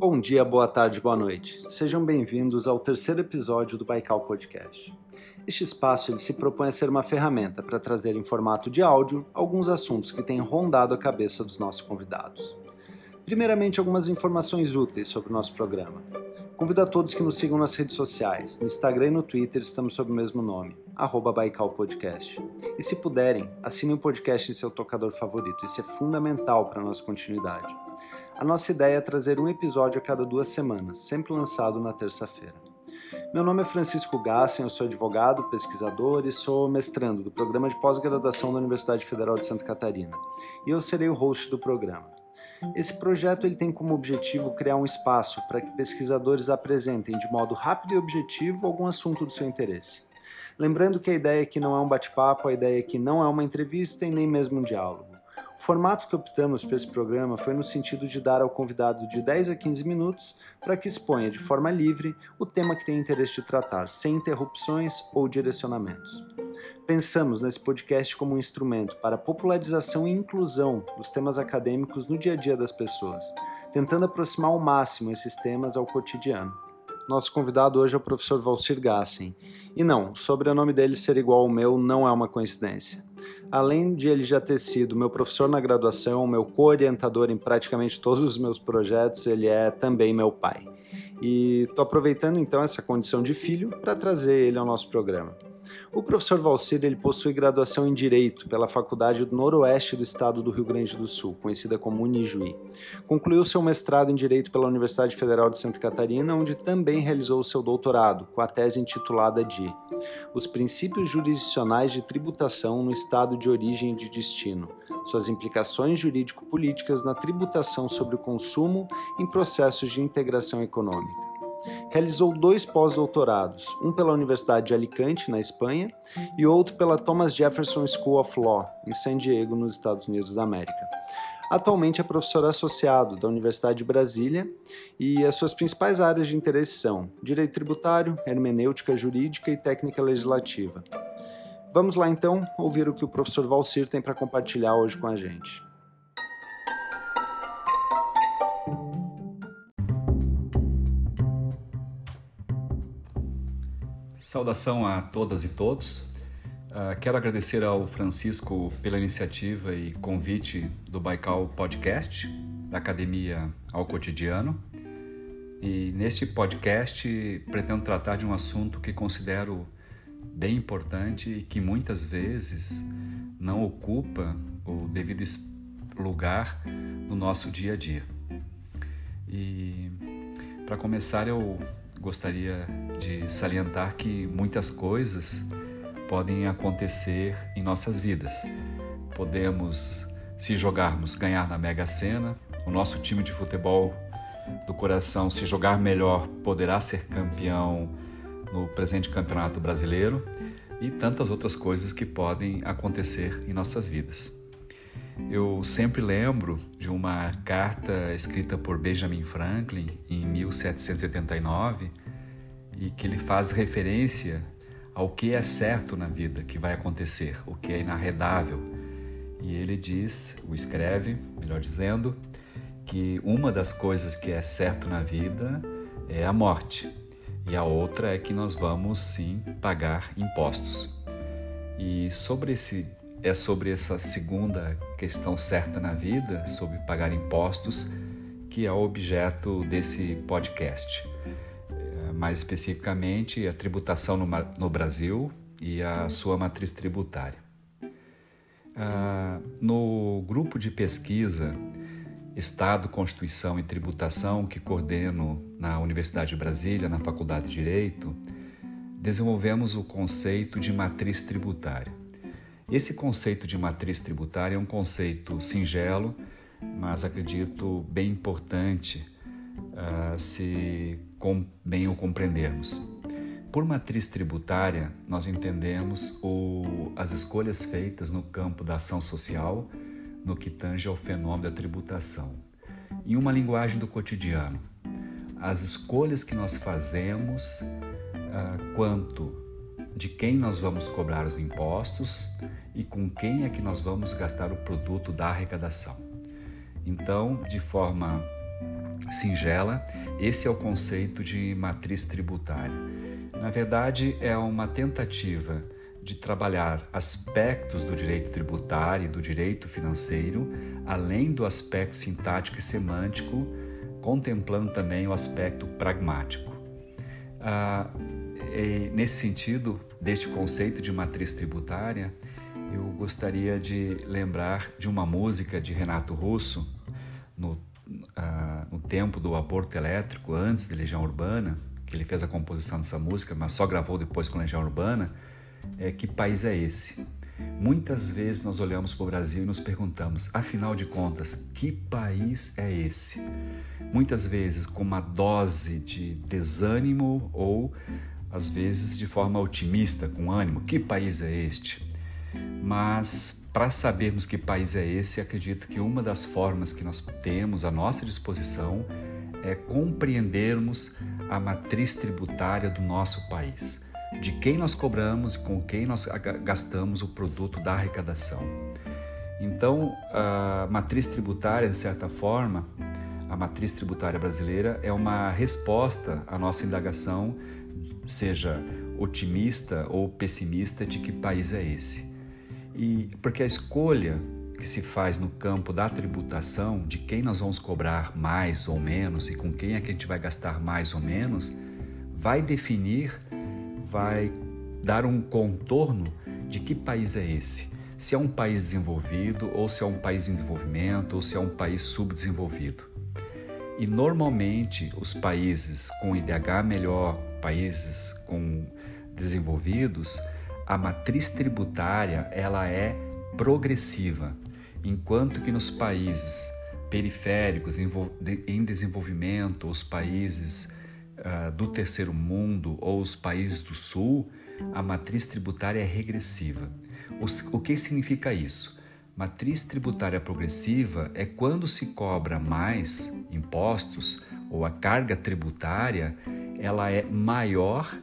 Bom dia, boa tarde, boa noite. Sejam bem-vindos ao terceiro episódio do Baikal Podcast. Este espaço ele se propõe a ser uma ferramenta para trazer em formato de áudio alguns assuntos que têm rondado a cabeça dos nossos convidados. Primeiramente, algumas informações úteis sobre o nosso programa. Convido a todos que nos sigam nas redes sociais. No Instagram e no Twitter estamos sob o mesmo nome, arroba Baikal Podcast. E se puderem, assinem o podcast em seu tocador favorito. Isso é fundamental para a nossa continuidade. A nossa ideia é trazer um episódio a cada duas semanas, sempre lançado na terça-feira. Meu nome é Francisco Gassen, eu sou advogado, pesquisador e sou mestrando do programa de pós-graduação da Universidade Federal de Santa Catarina. E eu serei o host do programa. Esse projeto ele tem como objetivo criar um espaço para que pesquisadores apresentem de modo rápido e objetivo algum assunto do seu interesse. Lembrando que a ideia aqui não é um bate-papo, a ideia aqui não é uma entrevista e nem mesmo um diálogo. O formato que optamos para esse programa foi no sentido de dar ao convidado de 10 a 15 minutos para que exponha de forma livre o tema que tem interesse de tratar, sem interrupções ou direcionamentos. Pensamos nesse podcast como um instrumento para a popularização e inclusão dos temas acadêmicos no dia a dia das pessoas, tentando aproximar ao máximo esses temas ao cotidiano. Nosso convidado hoje é o professor Valcir Gassen. E não, o sobrenome dele ser igual ao meu não é uma coincidência. Além de ele já ter sido meu professor na graduação, meu co-orientador em praticamente todos os meus projetos, ele é também meu pai. E estou aproveitando então essa condição de filho para trazer ele ao nosso programa. O professor Valcir ele possui graduação em Direito pela Faculdade do Noroeste do Estado do Rio Grande do Sul, conhecida como Unijuí. Concluiu seu mestrado em Direito pela Universidade Federal de Santa Catarina, onde também realizou seu doutorado, com a tese intitulada de Os Princípios Jurisdicionais de Tributação no Estado de Origem e de Destino, suas implicações jurídico-políticas na tributação sobre o consumo em processos de integração econômica. Realizou dois pós-doutorados, um pela Universidade de Alicante, na Espanha, e outro pela Thomas Jefferson School of Law, em San Diego, nos Estados Unidos da América. Atualmente é professor associado da Universidade de Brasília e as suas principais áreas de interesse são direito tributário, hermenêutica jurídica e técnica legislativa. Vamos lá então ouvir o que o professor Valcir tem para compartilhar hoje com a gente. Saudação a todas e todos. Uh, quero agradecer ao Francisco pela iniciativa e convite do Baikal Podcast, da Academia ao Cotidiano. E neste podcast pretendo tratar de um assunto que considero bem importante e que muitas vezes não ocupa o devido lugar no nosso dia a dia. E para começar, eu gostaria de salientar que muitas coisas podem acontecer em nossas vidas. Podemos, se jogarmos, ganhar na Mega Sena, o nosso time de futebol do coração, se jogar melhor, poderá ser campeão no presente Campeonato Brasileiro e tantas outras coisas que podem acontecer em nossas vidas. Eu sempre lembro de uma carta escrita por Benjamin Franklin em 1789 e que ele faz referência ao que é certo na vida, que vai acontecer, o que é inarredável. E ele diz, o escreve, melhor dizendo, que uma das coisas que é certo na vida é a morte, e a outra é que nós vamos sim pagar impostos. E sobre esse é sobre essa segunda questão certa na vida, sobre pagar impostos, que é o objeto desse podcast. É, mais especificamente, a tributação no, Brasil e a sua matriz tributária. Ah, no grupo de pesquisa Estado, Constituição e Tributação, que coordeno na Universidade de Brasília, na Faculdade de Direito, desenvolvemos o conceito de matriz tributária. Esse conceito de matriz tributária é um conceito singelo, mas acredito bem importante uh, se bem o compreendermos. Por matriz tributária, nós entendemos o, as escolhas feitas no campo da ação social no que tange ao fenômeno da tributação. Em uma linguagem do cotidiano, as escolhas que nós fazemos uh, quanto de quem nós vamos cobrar os impostos e com quem é que nós vamos gastar o produto da arrecadação. Então, de forma singela, esse é o conceito de matriz tributária. Na verdade, é uma tentativa de trabalhar aspectos do direito tributário e do direito financeiro, além do aspecto sintático e semântico, contemplando também o aspecto pragmático. Ah, nesse sentido, deste conceito de matriz tributária, eu gostaria de lembrar de uma música de Renato Russo, no, ah, no tempo do aborto elétrico, antes de Legião Urbana, que ele fez a composição dessa música, mas só gravou depois com Legião Urbana, é Que País é Esse? Muitas vezes nós olhamos para o Brasil e nos perguntamos, afinal de contas, que país é esse? Muitas vezes com uma dose de desânimo ou às vezes de forma otimista, com ânimo, que país é este? Mas para sabermos que país é esse, acredito que uma das formas que nós temos à nossa disposição é compreendermos a matriz tributária do nosso país de quem nós cobramos e com quem nós gastamos o produto da arrecadação. Então, a matriz tributária, de certa forma, a matriz tributária brasileira é uma resposta à nossa indagação, seja otimista ou pessimista, de que país é esse. E porque a escolha que se faz no campo da tributação, de quem nós vamos cobrar mais ou menos e com quem é que a gente vai gastar mais ou menos, vai definir vai dar um contorno de que país é esse. Se é um país desenvolvido, ou se é um país em desenvolvimento, ou se é um país subdesenvolvido. E normalmente os países com IDH melhor, países com desenvolvidos, a matriz tributária ela é progressiva, enquanto que nos países periféricos em desenvolvimento, os países uh, do terceiro mundo ou os países do sul, a matriz tributária é regressiva. O, o que significa isso? Matriz tributária progressiva é quando se cobra mais impostos ou a carga tributária ela é maior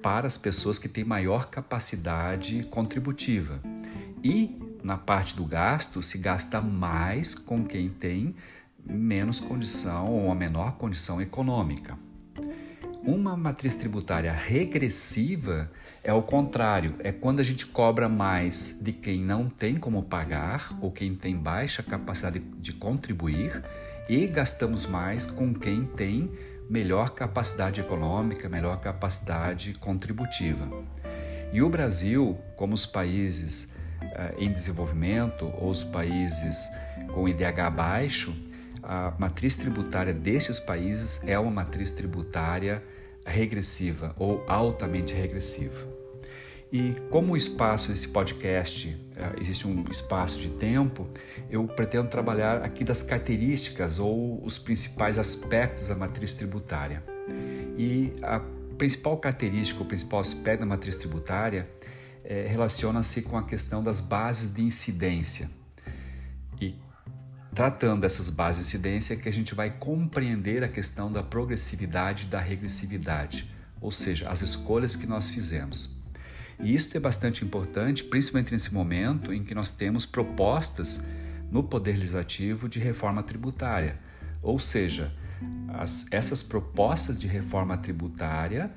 para as pessoas que têm maior capacidade contributiva. E na parte do gasto se gasta mais com quem tem menos condição ou a menor condição econômica. Uma matriz tributária regressiva é o contrário, é quando a gente cobra mais de quem não tem como pagar ou quem tem baixa capacidade de contribuir e gastamos mais com quem tem melhor capacidade econômica, melhor capacidade contributiva. E o Brasil, como os países uh, em desenvolvimento ou os países com IDH baixo, a matriz tributária destes países é uma matriz tributária regressiva ou altamente regressiva. E como o espaço desse podcast eh, existe um espaço de tempo, eu pretendo trabalhar aqui das características ou os principais aspectos da matriz tributária. E a principal característica, o principal aspecto da matriz tributária é, relaciona-se com a questão das bases de incidência. E tratando dessas bases de incidência que a gente vai compreender a questão da progressividade e da regressividade, ou seja, as escolhas que nós fizemos. E isso é bastante importante, principalmente nesse momento em que nós temos propostas no Poder Legislativo de reforma tributária, ou seja, as, essas propostas de reforma tributária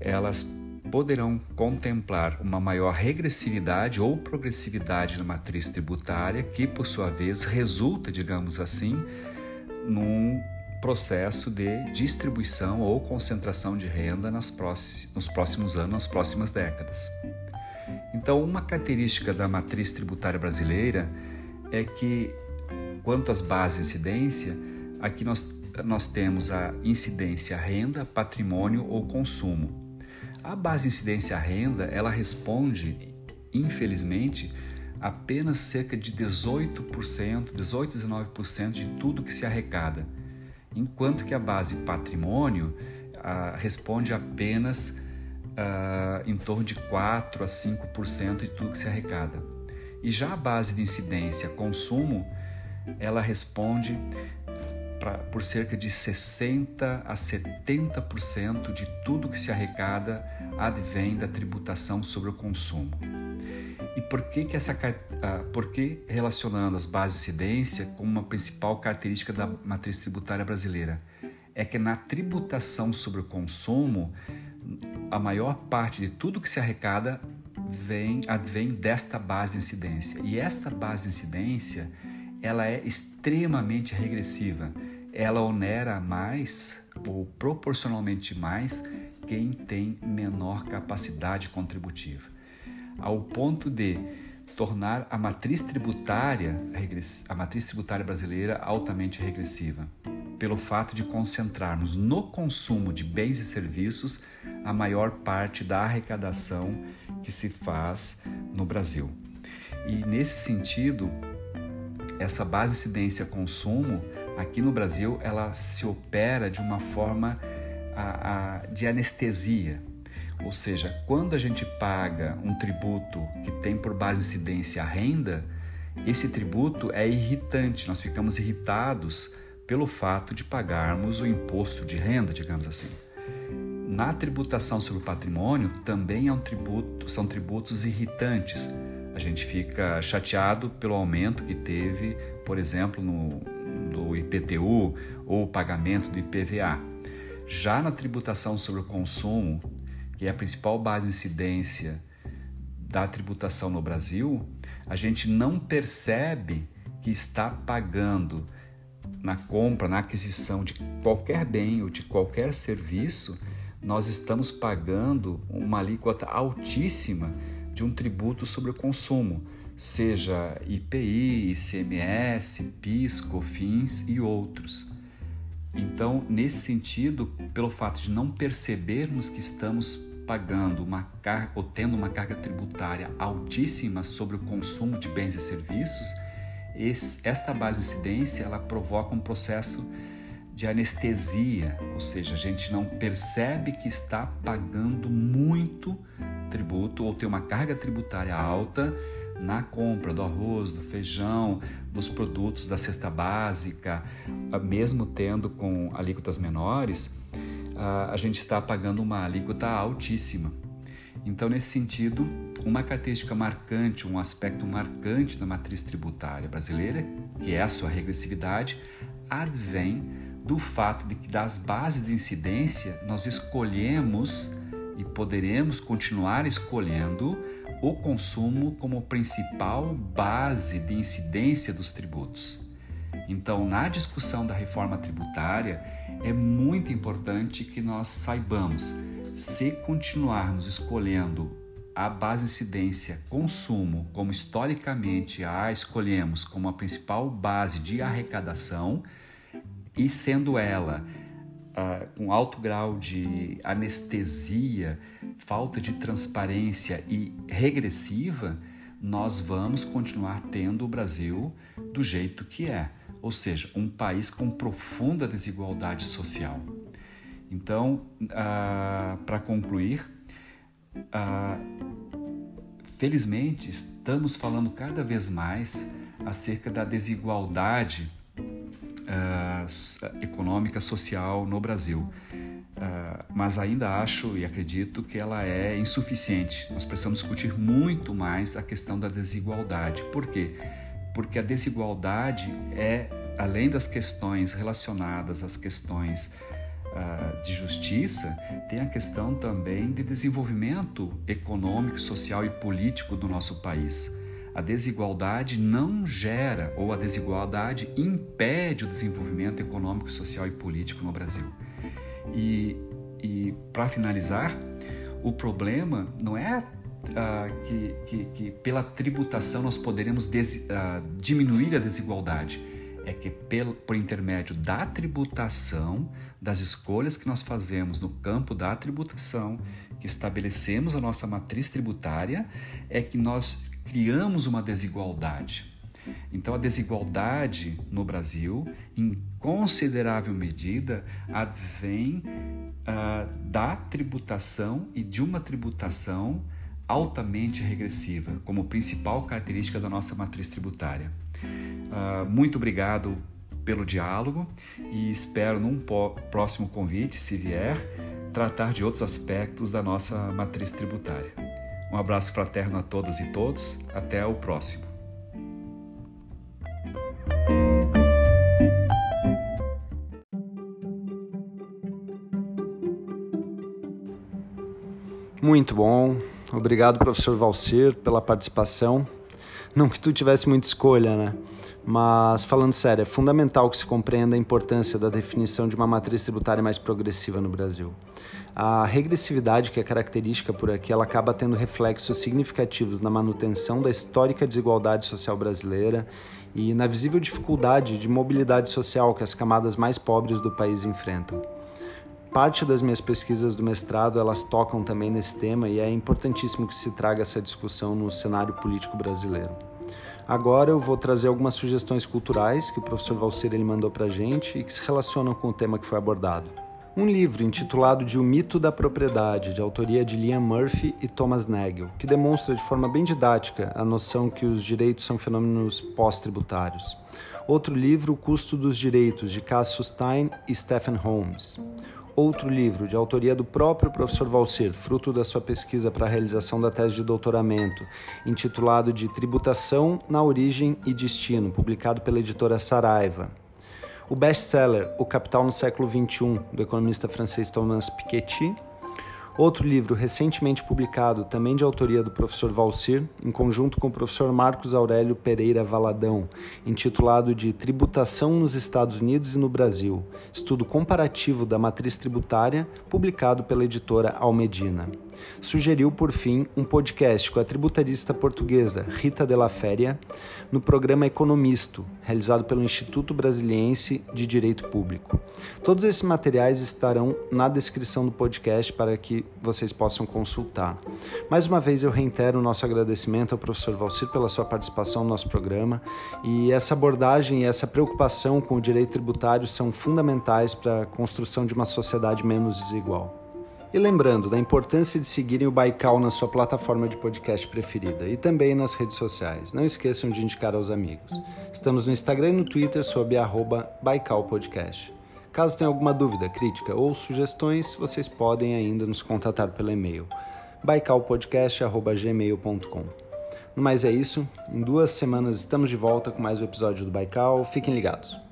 elas poderão contemplar uma maior regressividade ou progressividade na matriz tributária, que por sua vez resulta, digamos assim, num processo de distribuição ou concentração de renda nas próximos, nos próximos anos, nas próximas décadas. Então, uma característica da matriz tributária brasileira é que, quanto às bases de incidência, aqui nós, nós temos a incidência renda, patrimônio ou consumo. A base de incidência renda, ela responde, infelizmente, apenas cerca de 18%, 18, 19% de tudo que se arrecada, enquanto que a base patrimônio responde apenas ah, em torno de 4 a 5% de tudo que se arrecada. E já a base de incidência consumo, ela responde pra, por cerca de 60 a 70% de tudo que se arrecada advém da tributação sobre o consumo. E por que, que essa por que relacionando as bases de incidência como uma principal característica da matriz tributária brasileira? É que na tributação sobre o consumo, a maior parte de tudo que se arrecada vem, advém desta base de incidência. E esta base de incidência, ela é extremamente regressiva. Ela onera mais ou proporcionalmente mais quem tem menor capacidade contributiva, ao ponto de tornar a matriz tributária, a matriz tributária brasileira altamente regressiva, pelo fato de concentrarmos no consumo de bens e serviços a maior parte da arrecadação que se faz no Brasil. E nesse sentido, essa base incidência consumo aqui no Brasil ela se opera de uma forma a, a, de anestesia, ou seja, quando a gente paga um tributo que tem por base incidência a renda, esse tributo é irritante, nós ficamos irritados pelo fato de pagarmos o imposto de renda, digamos assim. Na tributação sobre o patrimônio também é um tributo, são tributos irritantes. A gente fica chateado pelo aumento que teve, por exemplo, no, IPTU ou o pagamento do IPVA. Já na tributação sobre o consumo, que é a principal base de incidência da tributação no Brasil, a gente não percebe que está pagando na compra, na aquisição de qualquer bem ou de qualquer serviço, nós estamos pagando uma alíquota altíssima de um tributo sobre o consumo, seja IPI, ICMS, PIS, COFINS e outros. Então, nesse sentido, pelo fato de não percebermos que estamos pagando uma carga ou tendo uma carga tributária altíssima sobre o consumo de bens e serviços, esta base incidência ela provoca um processo de anestesia, ou seja, a gente não percebe que está pagando muito tributo ou tem uma carga tributária alta na compra do arroz, do feijão, dos produtos da cesta básica, ah, mesmo tendo com alíquotas menores, ah, a gente está pagando uma alíquota altíssima. Então, nesse sentido, uma característica marcante, um aspecto marcante da matriz tributária brasileira, que é a sua regressividade, advém do fato de que das bases de incidência nós escolhemos e poderemos continuar escolhendo o consumo como principal base de incidência dos tributos. Então, na discussão da reforma tributária, é muito importante que nós saibamos se continuarmos escolhendo a base incidência consumo, como historicamente a escolhemos como a principal base de arrecadação, e sendo ela uh, com alto grau de anestesia, falta de transparência e regressiva, nós vamos continuar tendo o Brasil do jeito que é, ou seja, um país com profunda desigualdade social. Então, uh, para concluir, uh, felizmente estamos falando cada vez mais acerca da desigualdade uh, econômica social no Brasil. Uh, mas ainda acho e acredito que ela é insuficiente. Nós precisamos discutir muito mais a questão da desigualdade. Por quê? Porque a desigualdade é, além das questões relacionadas às questões uh, de justiça, tem a questão também de desenvolvimento econômico, social e político do nosso país a desigualdade não gera ou a desigualdade impede o desenvolvimento econômico, social e político no Brasil. E, e para finalizar, o problema não é uh, que, que, que, pela tributação nós poderemos des, uh, diminuir a desigualdade, é que pelo, por intermédio da tributação, das escolhas que nós fazemos no campo da tributação, que estabelecemos a nossa matriz tributária, é que nós criamos uma desigualdade. Então, a desigualdade no Brasil, em considerável medida, advém uh, da tributação e de uma tributação altamente regressiva, como principal característica da nossa matriz tributária. Uh, muito obrigado pelo diálogo e espero num próximo convite, se vier, tratar de outros aspectos da nossa matriz tributária. Um abraço fraterno a todas e todos. Até o próximo. Muito bom. Obrigado, professor Valcir, pela participação. Não que tu tivesse muita escolha, né? Mas, falando sério, é fundamental que se compreenda a importância da definição de uma matriz tributária mais progressiva no Brasil. A regressividade que é característica por aqui, ela acaba tendo reflexos significativos na manutenção da histórica desigualdade social brasileira e na visível dificuldade de mobilidade social que as camadas mais pobres do país enfrentam. Parte das minhas pesquisas do mestrado, elas tocam também nesse tema e é importantíssimo que se traga essa discussão no cenário político brasileiro. Agora eu vou trazer algumas sugestões culturais que o professor Valcer ele mandou para gente e que se relacionam com o tema que foi abordado. Um livro intitulado de O Mito da Propriedade, de autoria de Liam Murphy e Thomas Nagel, que demonstra de forma bem didática a noção que os direitos são fenômenos pós-tributários. Outro livro, O Custo dos Direitos, de Cassius Stein e Stephen Holmes. Outro livro, de autoria do próprio professor Valser, fruto da sua pesquisa para a realização da tese de doutoramento, intitulado de Tributação na Origem e Destino, publicado pela editora Saraiva. O best-seller O Capital no Século XXI, do economista francês Thomas Piketty, Outro livro recentemente publicado, também de autoria do professor Valcir, em conjunto com o professor Marcos Aurélio Pereira Valadão, intitulado de Tributação nos Estados Unidos e no Brasil, estudo comparativo da matriz tributária, publicado pela editora Almedina. Sugeriu, por fim, um podcast com a tributarista portuguesa Rita Della Féria, no programa Economisto, realizado pelo Instituto Brasiliense de Direito Público. Todos esses materiais estarão na descrição do podcast para que vocês possam consultar. Mais uma vez eu reitero o nosso agradecimento ao professor Valcir pela sua participação no nosso programa e essa abordagem e essa preocupação com o direito tributário são fundamentais para a construção de uma sociedade menos desigual. E lembrando da importância de seguirem o Baikal na sua plataforma de podcast preferida e também nas redes sociais. Não esqueçam de indicar aos amigos. Estamos no Instagram e no Twitter sob arroba Baikal Podcast. Caso tenha alguma dúvida, crítica ou sugestões, vocês podem ainda nos contatar pelo e-mail baicalpodcast.gmail.com No mais é isso, em duas semanas estamos de volta com mais um episódio do Baikal, fiquem ligados.